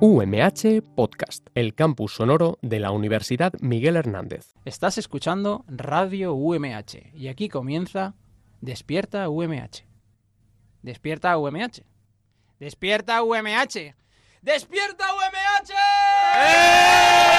UMH Podcast, el campus sonoro de la Universidad Miguel Hernández. Estás escuchando Radio UMH y aquí comienza Despierta UMH. Despierta UMH. Despierta UMH. Despierta UMH. Hoy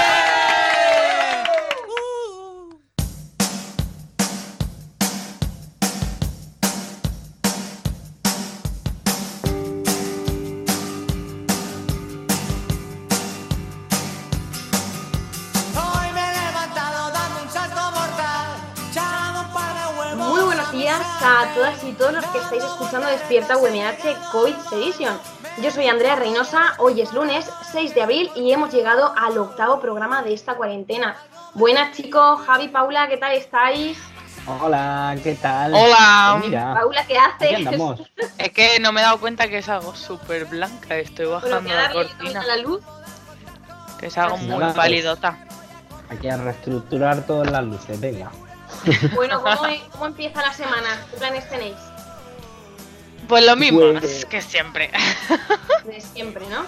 a todas y todos los que estáis escuchando Despierta UMH COVID Edition. Yo soy Andrea Reynosa, hoy es lunes 6 de abril y hemos llegado al octavo programa de esta cuarentena. Buenas chicos, Javi, Paula, ¿qué tal estáis? Hola, ¿qué tal? Hola. Pues mira, Paula, ¿qué haces? andamos. Es que no me he dado cuenta que es algo súper blanca. Estoy bajando que la darle cortina. la luz. Que es algo muy palidota. Aquí a reestructurar todas las luces, venga. Bueno, ¿cómo, cómo empieza la semana? ¿Qué planes tenéis? Pues lo mismo que siempre. De siempre, ¿no?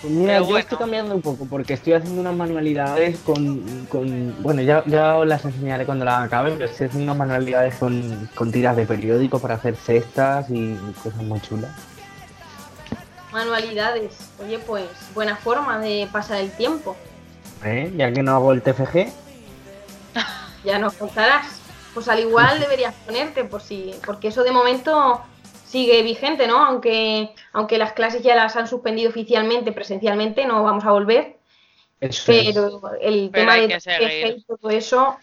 Pues mira, Pero yo bueno. estoy cambiando un poco porque estoy haciendo unas manualidades con. con- bueno, ya, ya os las enseñaré cuando las acabe, pero estoy haciendo unas manualidades con, con tiras de periódico para hacer cestas y cosas muy chulas. Manualidades. Oye, pues buena forma de pasar el tiempo. ¿Eh? Ya que no hago el TFG, Ya nos contarás. Pues al igual deberías ponerte, por si, porque eso de momento sigue vigente, ¿no? Aunque, aunque las clases ya las han suspendido oficialmente, presencialmente, no vamos a volver. eso es. Pero el Pero tema de que y todo eso,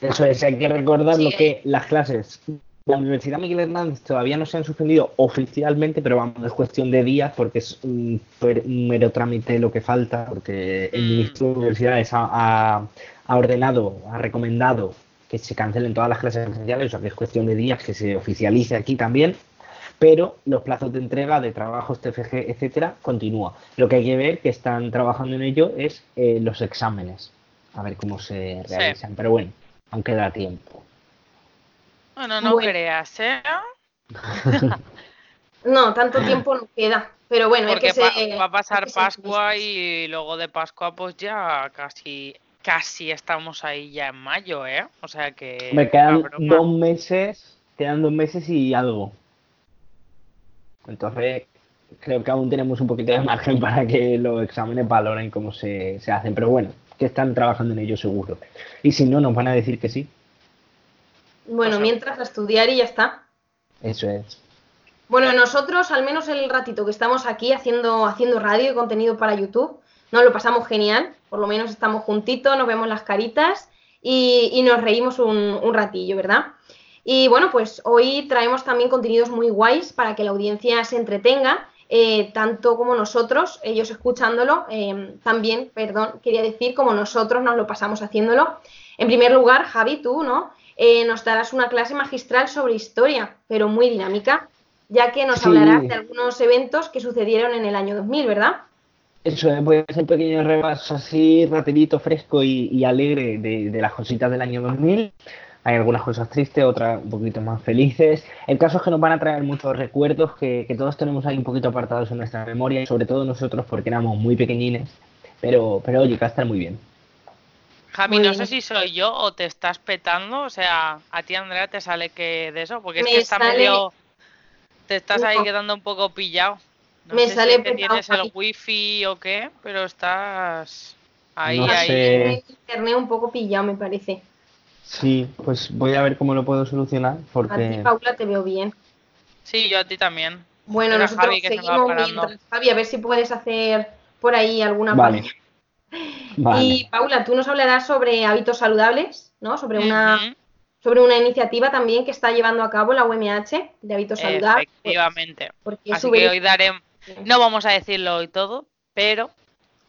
Eso es, hay que recordar lo Sí. que las clases. La Universidad Miguel Hernández todavía no se han suspendido oficialmente, pero vamos, es cuestión de días porque es un mero trámite lo que falta, porque el Mm. ministro de Universidades ha, ha- ha ordenado, ha recomendado que se cancelen todas las clases presenciales, o sea que es cuestión de días que se oficialice aquí también, pero los plazos de entrega de trabajos, TFG, etcétera, continúa. Lo que hay que ver que están trabajando en ello es eh, los exámenes, a ver cómo se Sí. realizan, pero bueno, aún queda tiempo. Bueno, no Bueno. creas, ¿eh? no, tanto tiempo no queda. Pero bueno, Porque que ser- va a pasar Pascua y luego de Pascua pues ya casi casi estamos ahí ya en mayo, ¿eh? O sea que Me quedan dos meses, quedan dos meses y algo. Entonces, creo que aún tenemos un poquito de margen para que los exámenes valoren cómo se, se hacen. Pero bueno, que están trabajando en ello seguro. Y si no, nos van a decir que sí. Bueno, mientras a estudiar y ya está. Eso es. Bueno, nosotros, al menos el ratito que estamos aquí haciendo, haciendo radio y contenido para YouTube, nos lo pasamos genial. Por lo menos estamos juntitos, nos vemos las caritas y, y nos reímos un, un ratillo, ¿verdad? Y bueno, pues hoy traemos también contenidos muy guays para que la audiencia se entretenga, eh, tanto como nosotros, ellos escuchándolo, eh, también, perdón, quería decir, como nosotros nos lo pasamos haciéndolo. En primer lugar, Javi, tú, ¿no? Eh, nos darás una clase magistral sobre historia, pero muy dinámica, ya que nos Sí. hablarás de algunos eventos que sucedieron en el año 2000, ¿verdad? Eso es, voy a hacer un pequeño repaso así rapidito, fresco y, y alegre de, de las cositas del año 2000. Hay algunas cosas tristes, otras un poquito más felices. El caso es que nos van a traer muchos recuerdos que, que todos tenemos ahí un poquito apartados en nuestra memoria, y sobre todo nosotros porque éramos muy pequeñines. Pero, pero oye, que va a estar muy bien. Javi, Muy no sé si soy yo o te estás petando, o sea, a ti Andrea te sale que de eso, porque es Me que está sale- medio te estás ahí quedando un poco pillado. No Me sé sale si tienes el wifi o qué, pero estás ahí, No ahí. sé. Internet un poco pillado, me parece. Sí, pues voy a ver cómo lo puedo solucionar A ti, porque... Paula, te veo bien. Sí, yo a ti también. Bueno, Espera, nosotros Javi, se seguimos parando. mientras. Javi, a ver si puedes hacer por ahí alguna Vale. Y Paula, tú nos hablarás sobre hábitos saludables, ¿no? Sobre una, sobre una iniciativa también que está llevando a cabo la UMH de hábitos saludables. Efectivamente. Porque Así que hoy daremos, no vamos a decirlo hoy todo, pero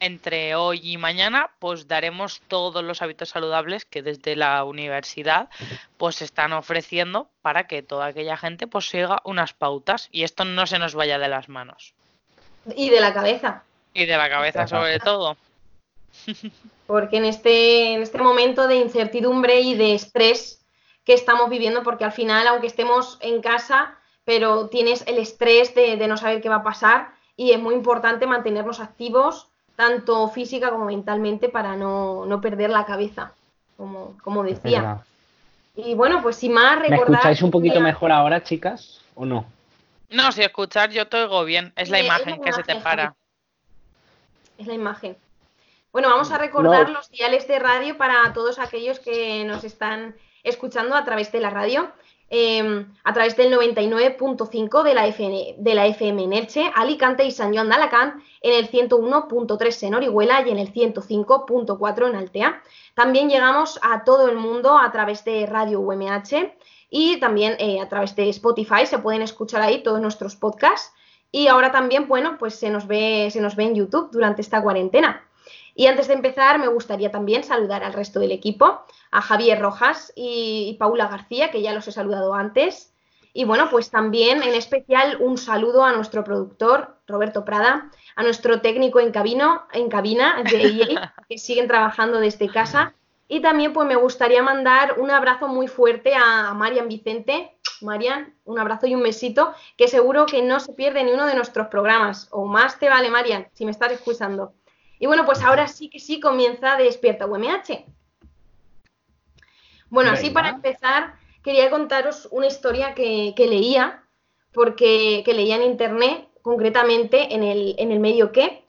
entre hoy y mañana pues daremos todos los hábitos saludables que desde la universidad pues están ofreciendo para que toda aquella gente pues siga unas pautas y esto no se nos vaya de las manos Y de la cabeza. y de la cabeza sobre todo. Porque en este, en este momento de incertidumbre y de estrés que estamos viviendo, porque al final, aunque estemos en casa, pero tienes el estrés de, de no saber qué va a pasar, y es muy importante mantenernos activos, tanto física como mentalmente, para no, no perder la cabeza, como, como decía. Y bueno, pues sin más ¿Me recordar... escucháis un poquito que- mejor ahora, chicas? ¿O no? No, si escuchar yo te oigo bien. Es la Eh, es imagen que se te para. Es la imagen. Bueno, vamos a recordar No. los diales de radio para todos aquellos que nos están escuchando a través de la radio. Eh, a través del 99.5 de la, FN de la FM en Elche, Alicante y San Joan de Alacant, en el 101.3 en Orihuela y en el 105.4 en Altea. También llegamos a todo el mundo a través de Radio UMH y también eh, a través de Spotify, se pueden escuchar ahí todos nuestros podcasts. Y ahora también, bueno, pues se nos ve, se nos ve en YouTube durante esta cuarentena. Y antes de empezar, me gustaría también saludar al resto del equipo, a Javier Rojas y, y Paula García, que ya los he saludado antes. Y bueno, pues también en especial un saludo a nuestro productor, Roberto Prada, a nuestro técnico en, cabino, en cabina, de que siguen trabajando desde casa. Y también pues me gustaría mandar un abrazo muy fuerte a, a Marian Vicente. Marian, un abrazo y un besito, que seguro que no se pierde ni uno de nuestros programas. O más te vale, Marian, si me estás escuchando. Y bueno, pues ahora sí que sí comienza Despierta UMH. Bueno, así para empezar, quería contaros una historia que, que leía, porque que leía en internet, concretamente en el, en el medio que,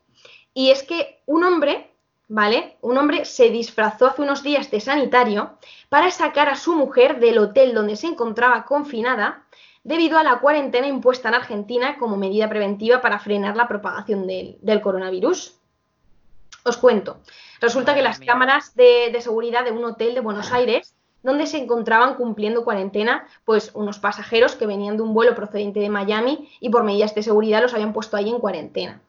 y es que un hombre, ¿vale? Un hombre se disfrazó hace unos días de sanitario para sacar a su mujer del hotel donde se encontraba confinada debido a la cuarentena impuesta en Argentina como medida preventiva para frenar la propagación del, del coronavirus. Os cuento. Resulta que las cámaras de, de seguridad de un hotel de Buenos Aires, donde se encontraban cumpliendo cuarentena, pues unos pasajeros que venían de un vuelo procedente de Miami y por medidas de seguridad los habían puesto ahí en cuarentena.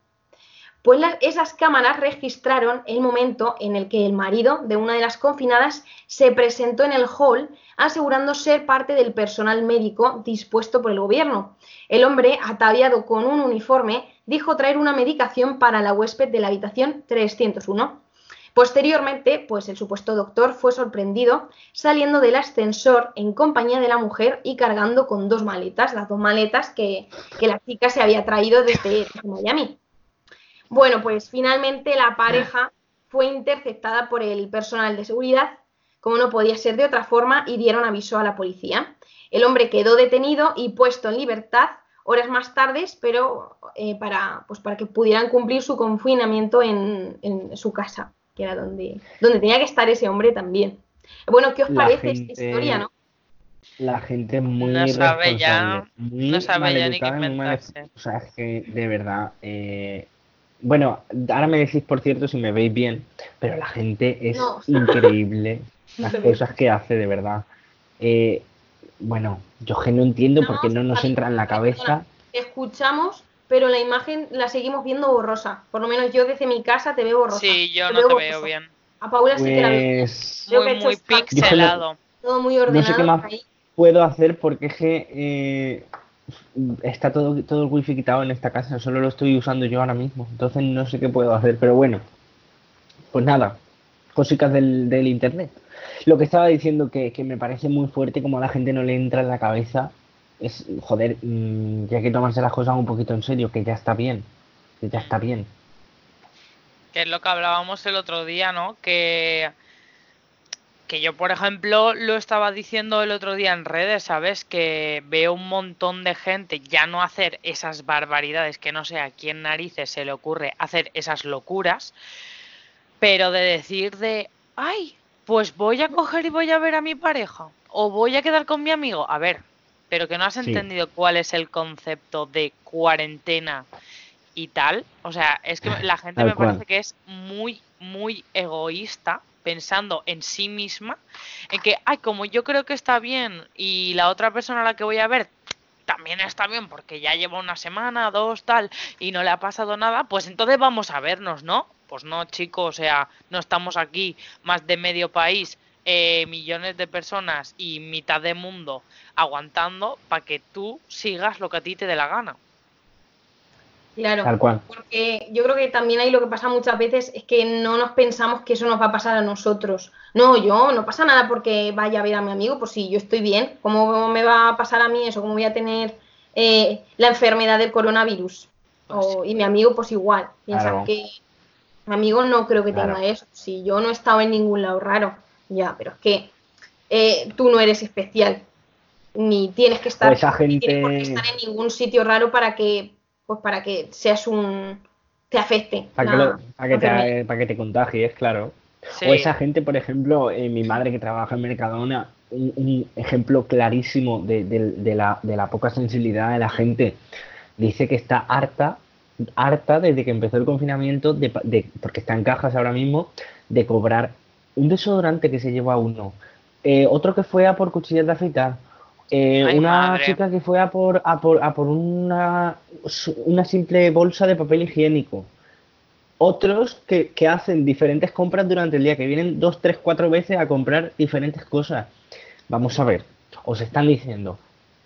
Pues esas cámaras registraron el momento en el que el marido de una de las confinadas se presentó en el hall asegurando ser parte del personal médico dispuesto por el gobierno. El hombre, ataviado con un uniforme, dijo traer una medicación para la huésped de la habitación 301. Posteriormente, pues el supuesto doctor fue sorprendido saliendo del ascensor en compañía de la mujer y cargando con dos maletas, las dos maletas que, la chica se había traído desde Miami. Bueno, pues finalmente la pareja fue interceptada por el personal de seguridad, como no podía ser de otra forma, y dieron aviso a la policía. El hombre quedó detenido y puesto en libertad horas más tarde, pero eh, para, pues para que pudieran cumplir su confinamiento en, en su casa, que era donde, donde tenía que estar ese hombre también. Bueno, ¿qué os La parece gente- esta historia, no? La gente muy No sabe ya- irresponsable, muy no sabe ya ni qué male- inventarse. O sea, es que de verdad. eh, Bueno, ahora me decís, por cierto, si me veis bien, pero la gente es No. increíble las cosas que hace, de verdad. Eh, bueno, yo que no entiendo por qué no nos entra en la cabeza. Escuchamos, pero la imagen la seguimos viendo borrosa. Por lo menos yo desde mi casa te veo borrosa. Sí, yo Te no te veo bien. A Paula sí que la veo Pues que Muy, muy pixelado. todo muy no ordenado. sé qué más ahí. puedo hacer porque es que eh, está todo, todo el wifi quitado en esta casa, solo lo estoy usando yo ahora mismo, entonces no sé qué puedo hacer, pero bueno, pues nada, cositas del, del internet. Lo que estaba diciendo que, que me parece muy fuerte como a la gente no le entra en la cabeza es, joder, mm, ya que tomarse las cosas un poquito en serio, que ya está bien, que ya está bien. Que es lo que hablábamos el otro día, ¿no? Que, que yo, por ejemplo, lo estaba diciendo el otro día en redes, ¿sabes? Que veo un montón de gente ya no hacer esas barbaridades, que no sé a quién narices se le ocurre hacer esas locuras, pero de decir de, ay, pues voy a coger y voy a ver a mi pareja, o voy a quedar con mi amigo. A ver, pero que no has Sí. entendido cuál es el concepto de cuarentena y tal. O sea, es que la gente Tal me parece que es muy, muy egoísta pensando en sí misma, en que, ay, como yo creo que está bien y la otra persona a la que voy a ver también está bien porque ya lleva una semana, dos, tal, y no le ha pasado nada, pues entonces vamos a vernos, ¿no? Pues no, chicos, o sea, no estamos aquí más de medio país, eh, millones de personas y mitad de mundo aguantando para que tú sigas lo que a ti te dé la gana. Claro. Tal cual. Porque yo creo que también ahí lo que pasa muchas veces es que no nos pensamos que eso nos va a pasar a nosotros. No, yo no pasa nada porque vaya a ver a mi amigo, pues sí, yo estoy bien. ¿Cómo me va a pasar a mí eso? ¿Cómo voy a tener eh, la enfermedad del coronavirus? O- y mi amigo pues igual. Piensa Claro. que mi amigo no creo que Claro. tenga eso. Si yo no he estado en ningún lado raro, ya, pero es que eh, tú no eres especial. Ni tienes que estar, esa ni tienes por qué estar en ningún sitio raro para que, pues para que seas un te afecte. Para que, lo- para que te, para que te contagies, claro. Sí. O esa gente, por ejemplo, eh, mi madre que trabaja en Mercadona, un, un ejemplo clarísimo de, de- de la, de la poca sensibilidad de la gente. Dice que está harta, harta desde que empezó el confinamiento, de, pa- de- porque está en cajas ahora mismo, de cobrar un desodorante que se lleva uno, eh, otro que fue a por cuchillas de afeitar, eh, Ay, una madre. chica que fue a por, a por, a por una, una simple bolsa de papel higiénico otros que, que hacen diferentes compras durante el día, que vienen dos, tres, cuatro veces a comprar diferentes cosas. Vamos a ver, os están diciendo,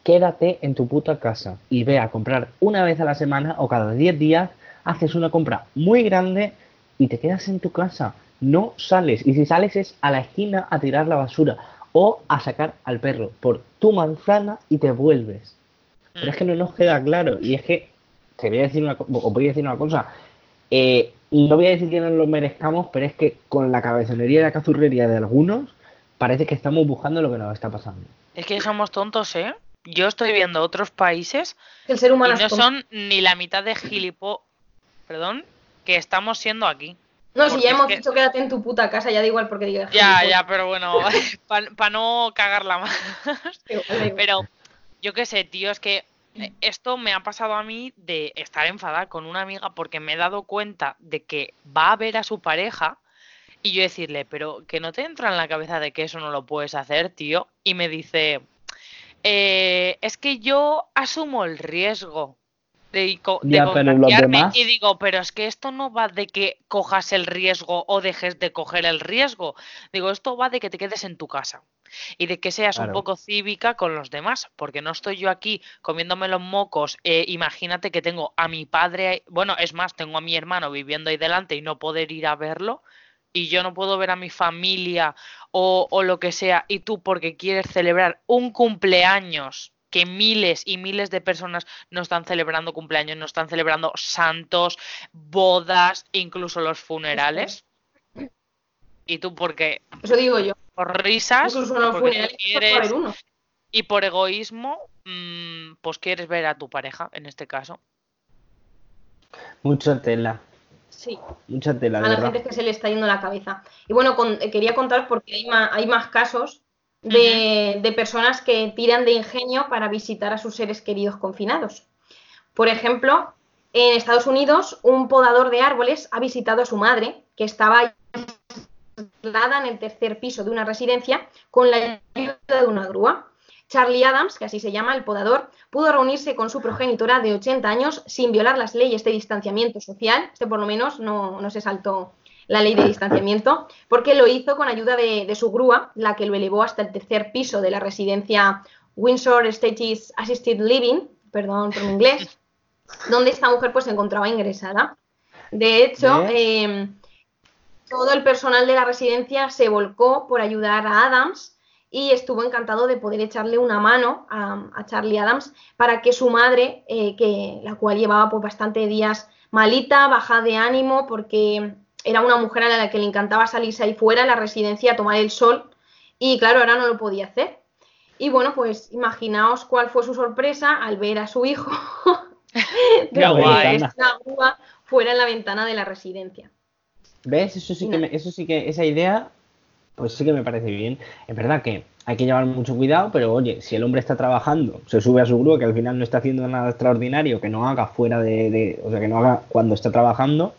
quédate en tu puta casa y ve a comprar una vez a la semana o cada 10 días, haces una compra muy grande y te quedas en tu casa. No sales. Y si sales es a la esquina a tirar la basura o a sacar al perro por tu manzana y te vuelves. Pero es que no nos queda claro. Y es que, te voy a decir una, co- os voy a decir una cosa. Eh, no voy a decir que no lo merezcamos, pero es que con la cabezonería y la cazurrería de algunos, parece que estamos buscando lo que nos está pasando. Es que somos tontos, ¿eh? Yo estoy viendo otros países El ser y humano no son ni la mitad de gilipo... Perdón, que estamos siendo aquí. No, si ya hemos que- dicho quédate en tu puta casa, ya da igual porque digas. Ya, ya, pero bueno, para no cagarla más. Pero yo qué sé, tío, es que eh, esto me ha pasado a mí de estar enfadada con una amiga porque me he dado cuenta de que va a ver a su pareja y yo decirle, pero que no te entra en la cabeza de que eso no lo puedes hacer, tío. Y me dice, "Eh, es que yo asumo el riesgo de, de Ya, pero los contagiarme". demás- Y digo, pero es que esto no va de que cojas el riesgo o dejes de coger el riesgo. Digo, esto va de que te quedes en tu casa y de que seas un poco cívica con los demás, porque no estoy yo aquí comiéndome los mocos. eh, imagínate que tengo a mi padre, bueno, es más, tengo a mi hermano viviendo ahí delante y no poder ir a verlo, y yo no puedo ver a mi familia o, o lo que sea, y tú porque quieres celebrar un cumpleaños que miles y miles de personas no están celebrando cumpleaños, no están celebrando santos, bodas, incluso los funerales. Y tú porque Eso digo yo. por risas, Incluso en los porque quieres y por egoísmo, mm, pues quieres ver a tu pareja, en este caso. Mucha tela, Sí. mucha tela, a la verdad. gente es que se le está yendo la cabeza. Y bueno, con- eh, quería contar porque hay más, hay más casos de, personas que tiran de ingenio para visitar a sus seres queridos confinados. Por ejemplo, en Estados Unidos, un podador de árboles ha visitado a su madre, que estaba en el tercer piso de una residencia, con la ayuda de una grúa. Charlie Adams, que así se llama el podador, pudo reunirse con su progenitora de 80 años sin violar las leyes de distanciamiento social. Este por lo menos no, no se saltó la ley de distanciamiento, porque lo hizo con ayuda de, de su grúa, la que lo elevó hasta el tercer piso de la residencia Windsor States Assisted Living, perdón por mi inglés, donde esta mujer pues se encontraba ingresada. De hecho, eh, todo el personal de la residencia se volcó por ayudar a Adams y estuvo encantado de poder echarle una mano a, a Charlie Adams para que su madre, eh, que la cual llevaba pues bastante días malita, baja de ánimo, porque era una mujer a la que le encantaba salirse ahí fuera a la residencia a tomar el sol y claro, ahora no lo podía hacer. Y bueno, pues imaginaos cuál fue su sorpresa al ver a su hijo Qué guay. de esta grúa fuera en la ventana de la residencia. ¿Ves? Eso sí que, me- eso sí que, esa idea, pues sí que me parece bien. Es verdad que hay que llevar mucho cuidado, pero oye, si el hombre está trabajando, se sube a su grúa, que al final no está haciendo nada extraordinario, que no haga fuera de, de- o sea, que no haga cuando está trabajando,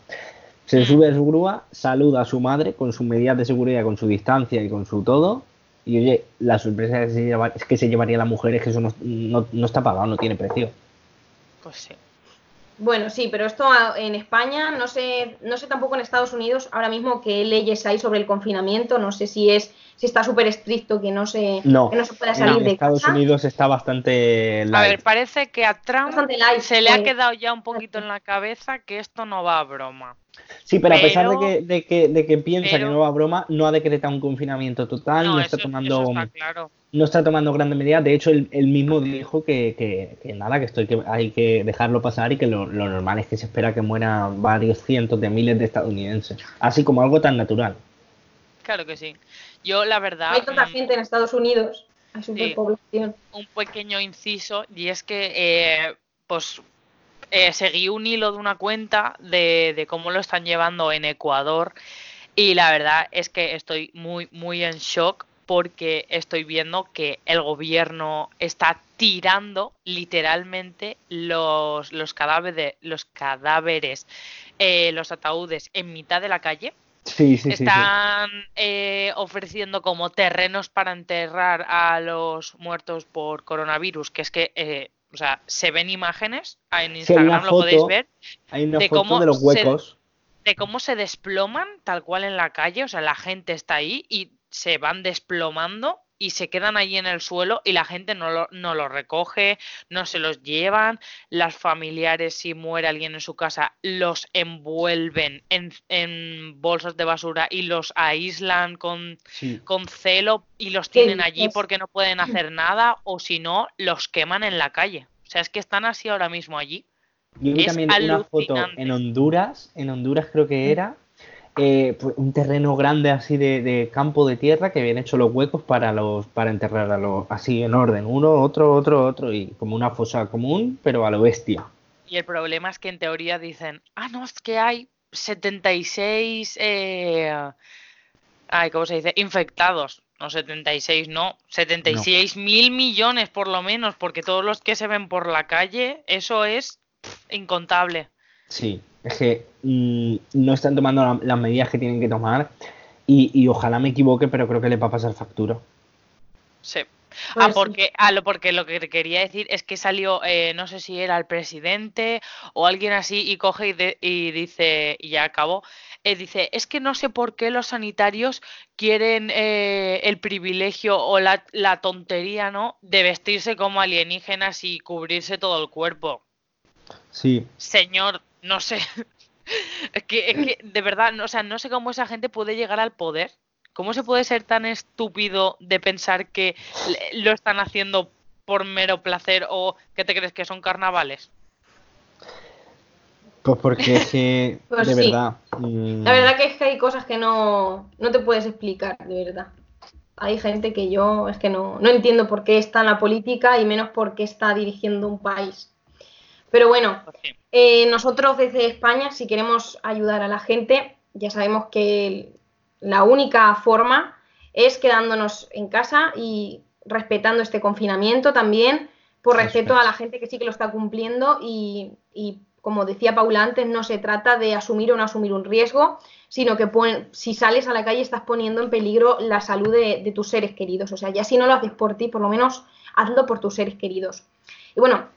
se sube a su grúa, saluda a su madre con sus medidas de seguridad, con su distancia y con su todo. Y oye, la sorpresa que se lleva- es que se llevaría la mujer, es que eso no, no- no está pagado, no tiene precio. Pues sí. Bueno, sí, pero esto a- en España, no sé, no sé tampoco en Estados Unidos ahora mismo qué leyes hay sobre el confinamiento, no sé si es, si está súper estricto que no se, No, que no se pueda en salir de Estados casa. Unidos está bastante A light. ver, parece que a Trump light, se le ha pues. quedado ya un poquito en la cabeza que esto no va a broma. Sí, pero a pesar de que, de que, de que piensa pero- que no va a broma, no ha decretado un confinamiento total, no, No, está eso, tomando. eso está claro. no está tomando grandes medidas. De hecho, él, él mismo dijo que, que- que nada, que esto hay que, hay que dejarlo pasar y que lo, lo normal es que se espera que mueran varios cientos de miles de estadounidenses. Así como algo tan natural. Claro que sí. Yo, la verdad, Hay tanta mm, gente en Estados Unidos, hay superpoblación. un pequeño inciso y es que eh, pues eh, seguí un hilo de una cuenta de, de cómo lo están llevando en Ecuador y la verdad es que estoy muy muy en shock porque estoy viendo que el gobierno está tirando literalmente los, los cadáveres los cadáveres eh, los ataúdes en mitad de la calle Sí, sí, sí. sí. están eh, ofreciendo como terrenos para enterrar a los muertos por coronavirus, que es que, eh, o sea, se ven imágenes, en Sí, Instagram lo podéis ver, Hay una de foto cómo de los se- huecos. de cómo se desploman tal cual en la calle, o sea, la gente está ahí y se van desplomando y se quedan ahí en el suelo y la gente no lo, no lo recoge, no se los llevan, las familiares si muere alguien en su casa los envuelven en, en bolsas de basura y los aíslan con, Sí. con celo y los ¿Qué tienen allí porque no pueden hacer nada o si no los queman en la calle. O sea, es que están así ahora mismo allí. Yo vi Es también una foto alucinante. en Honduras, en Honduras creo que era, eh, pues, un terreno grande así de, de campo de tierra que habían hecho los huecos para los para enterrar a los así en orden, uno, otro, otro, otro y como una fosa común, pero a lo bestia. Y el problema es que en teoría dicen, ah, no, es que hay 76, eh... ay, ¿cómo se dice? Infectados. No, 76 no, 76 mil millones por lo menos, porque todos los que se ven por la calle, eso es incontable. Sí, es que mm, no están tomando la- las medidas que tienen que tomar y, y ojalá me equivoque, pero creo que le va a pasar factura. Sí. Pues Ah, sí. porque, ah, lo, porque lo que te quería decir es que salió, eh, no sé si era el presidente o alguien así, y coge y, de- y dice, y ya acabó, eh, dice, es que no sé por qué los sanitarios quieren eh, el privilegio o la, la tontería, ¿no? De vestirse como alienígenas y cubrirse todo el cuerpo. Sí, Señor, no sé. Es que, es que, de verdad, no, o sea, no sé cómo esa gente puede llegar al poder. ¿Cómo se puede ser tan estúpido de pensar que lo están haciendo por mero placer o que te crees que son carnavales? pues porque es que, Pues de sí. verdad. La verdad que es que hay cosas que no, no te puedes explicar, de verdad. Hay gente que yo es que no, no entiendo por qué está en la política y menos por qué está dirigiendo un país. Pero bueno, eh, nosotros desde España, si queremos ayudar a la gente, ya sabemos que la única forma es quedándonos en casa y respetando este confinamiento también, por respeto es. a la gente que sí que lo está cumpliendo y, y como decía Paula antes, no se trata de asumir o no asumir un riesgo, sino que pon- si sales a la calle estás poniendo en peligro la salud de, de tus seres queridos. O sea, ya si no lo haces por ti, por lo menos hazlo por tus seres queridos. Y bueno,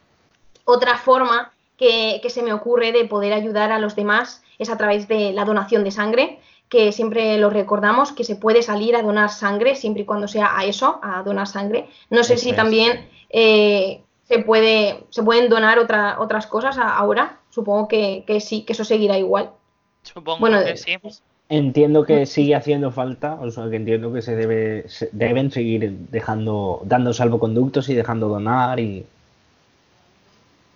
otra forma que, que se me ocurre de poder ayudar a los demás es a través de la donación de sangre, que siempre lo recordamos, que se puede salir a donar sangre siempre y cuando sea a eso, a donar sangre. No sé si es. también eh, se, puede, se pueden donar otra, otras cosas a- ahora. Supongo que, que sí, que eso seguirá igual. Supongo Bueno, que sí. Entiendo que sigue haciendo falta, o sea que entiendo que se debe, se- deben seguir dejando, dando salvoconductos y dejando donar y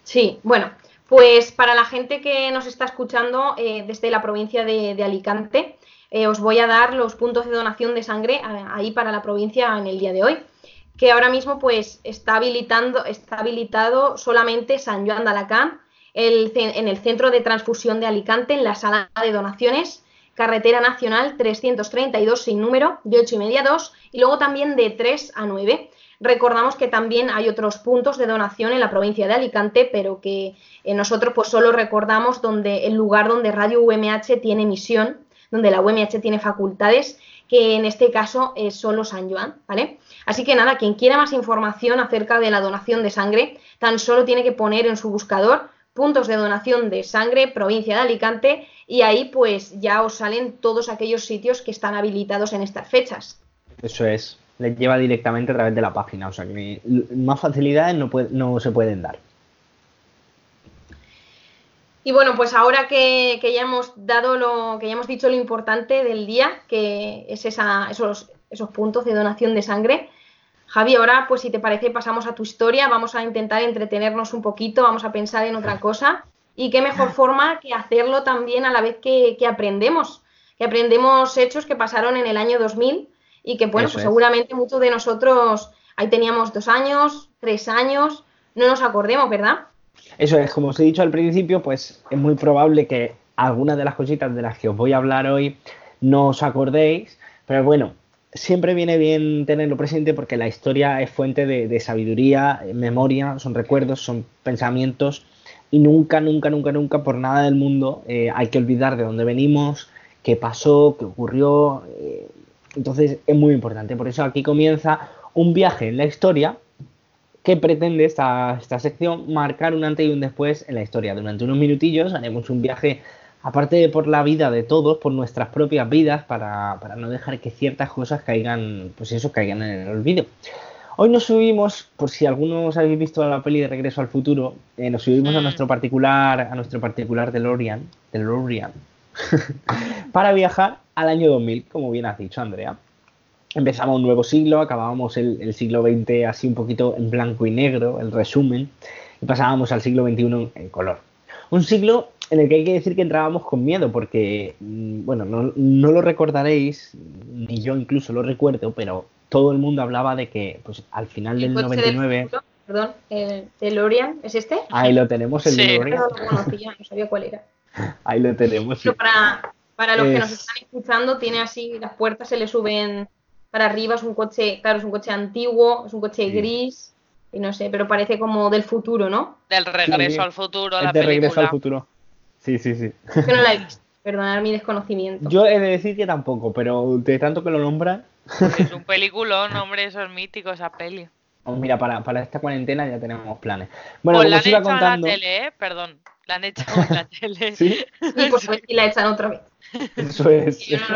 Sí, bueno, pues para la gente que nos está escuchando eh, desde la provincia de, Alicante, eh, os voy a dar los puntos de donación de sangre eh, ahí para la provincia en el día de hoy, que ahora mismo pues está habilitando, está habilitado solamente San Joan de Alacant, el en el centro de transfusión de Alicante, en la sala de donaciones, carretera nacional 332 sin número, de 8 y media a 2, y luego también de 3 a 9. Recordamos que también hay otros puntos de donación en la provincia de Alicante, pero que eh, nosotros pues solo recordamos donde el lugar donde Radio UMH tiene misión, donde la UMH tiene facultades, que en este caso es solo San Joan, ¿vale? Así que nada, quien quiera más información acerca de la donación de sangre, tan solo tiene que poner en su buscador puntos de donación de sangre, provincia de Alicante, y ahí pues ya os salen todos aquellos sitios que están habilitados en estas fechas. eso es, les lleva directamente a través de la página, o sea que más facilidades no, no se pueden dar. Y bueno, pues ahora que, que ya hemos dado lo, que ya hemos dicho lo importante del día, que es esa, esos, esos puntos de donación de sangre, Javi, ahora, pues si te parece, pasamos a tu historia, vamos a intentar entretenernos un poquito, vamos a pensar en otra cosa. Y qué mejor forma que hacerlo también a la vez que, que aprendemos, que aprendemos hechos que pasaron en el año 2000 y que, bueno, Eso pues es. seguramente muchos de nosotros, ahí teníamos dos años, tres años, no nos acordemos, ¿verdad? Eso es, como os he dicho al principio, pues es muy probable que algunas de las cositas de las que os voy a hablar hoy no os acordéis, pero bueno, siempre viene bien tenerlo presente porque la historia es fuente de, de sabiduría, eh, memoria, son recuerdos, son pensamientos y nunca, nunca, nunca, nunca por nada del mundo eh, hay que olvidar de dónde venimos, qué pasó, qué ocurrió. eh, entonces es muy importante, por eso aquí comienza un viaje en la historia que pretende esta, esta sección marcar un antes y un después en la historia. Durante unos minutillos haremos un viaje, aparte de por la vida de todos, por nuestras propias vidas, para, para no dejar que ciertas cosas caigan, pues eso, caigan en el olvido. Hoy nos subimos, por si algunos habéis visto la peli de Regreso al Futuro, eh, nos subimos a Mm. nuestro particular, a nuestro particular DeLorean, DeLorean, para viajar al año 2000, como bien has dicho, Andrea. Empezamos un nuevo siglo, acabábamos el, el siglo XX así un poquito en blanco y negro, el resumen, y pasábamos al siglo XXI en color. Un siglo en el que hay que decir que entrábamos con miedo, porque, mm, bueno, no, no lo recordaréis, ni yo incluso lo recuerdo, pero todo el mundo hablaba de que pues, al final El del coche del 99, futuro, perdón, el DeLorean, ¿es este? ahí lo tenemos, el Sí. DeLorean, no sabía cuál era. Ahí lo tenemos. sí. Para, para los que nos Es- están escuchando, tiene así, las puertas se le suben para arriba, es un coche, claro, es un coche antiguo, es un coche Sí. gris, y no sé, pero parece como del futuro, ¿no? Del regreso Sí. al futuro, Es la de regreso al película. futuro. Sí, sí, sí. Que no la he visto, perdonad mi desconocimiento. Yo he de decir que tampoco, pero de tanto que lo nombran, Es un peliculón, hombre, eso es mítico, esa peli. oh, mira, para, para esta cuarentena ya tenemos planes. Bueno, pues la han echado contando. en la tele, ¿eh? Perdón. La han echado en la tele. Sí, pues ver si la echan otra vez. eso es. Eso.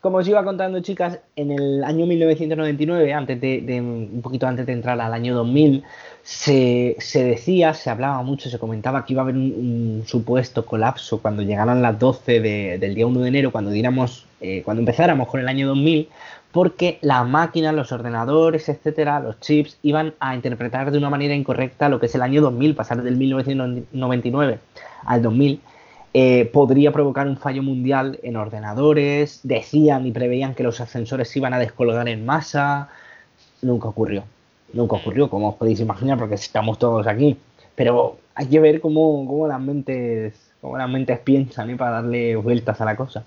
Como os iba contando, chicas, en el año 1999, antes de, de- un poquito antes de entrar al año 2000, se, se decía, se hablaba mucho, se comentaba que iba a haber un, un supuesto colapso cuando llegaran las 12 de- del día 1 de enero, cuando diéramos, eh, cuando empezáramos con el año 2000, porque las máquinas, los ordenadores, etcétera, los chips, iban a interpretar de una manera incorrecta lo que es el año 2000, pasar del 1999 al 2000 eh, podría provocar un fallo mundial en ordenadores, decían y preveían que los ascensores se iban a descolgar en masa, nunca ocurrió, nunca ocurrió, como os podéis imaginar, porque estamos todos aquí, pero hay que ver cómo, cómo las mentes, cómo las mentes piensan ¿eh? para darle vueltas a la cosa.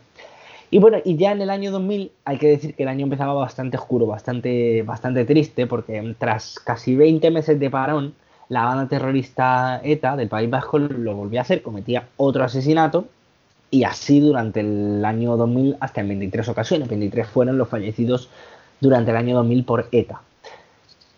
Y bueno, y ya en el año 2000 hay que decir que el año empezaba bastante oscuro, bastante, bastante triste, porque tras casi 20 meses de parón, la banda terrorista ETA del País Vasco lo volvió a hacer, cometía otro asesinato y así durante el año 2000 hasta en 23 ocasiones. 23 fueron los fallecidos durante el año 2000 por ETA.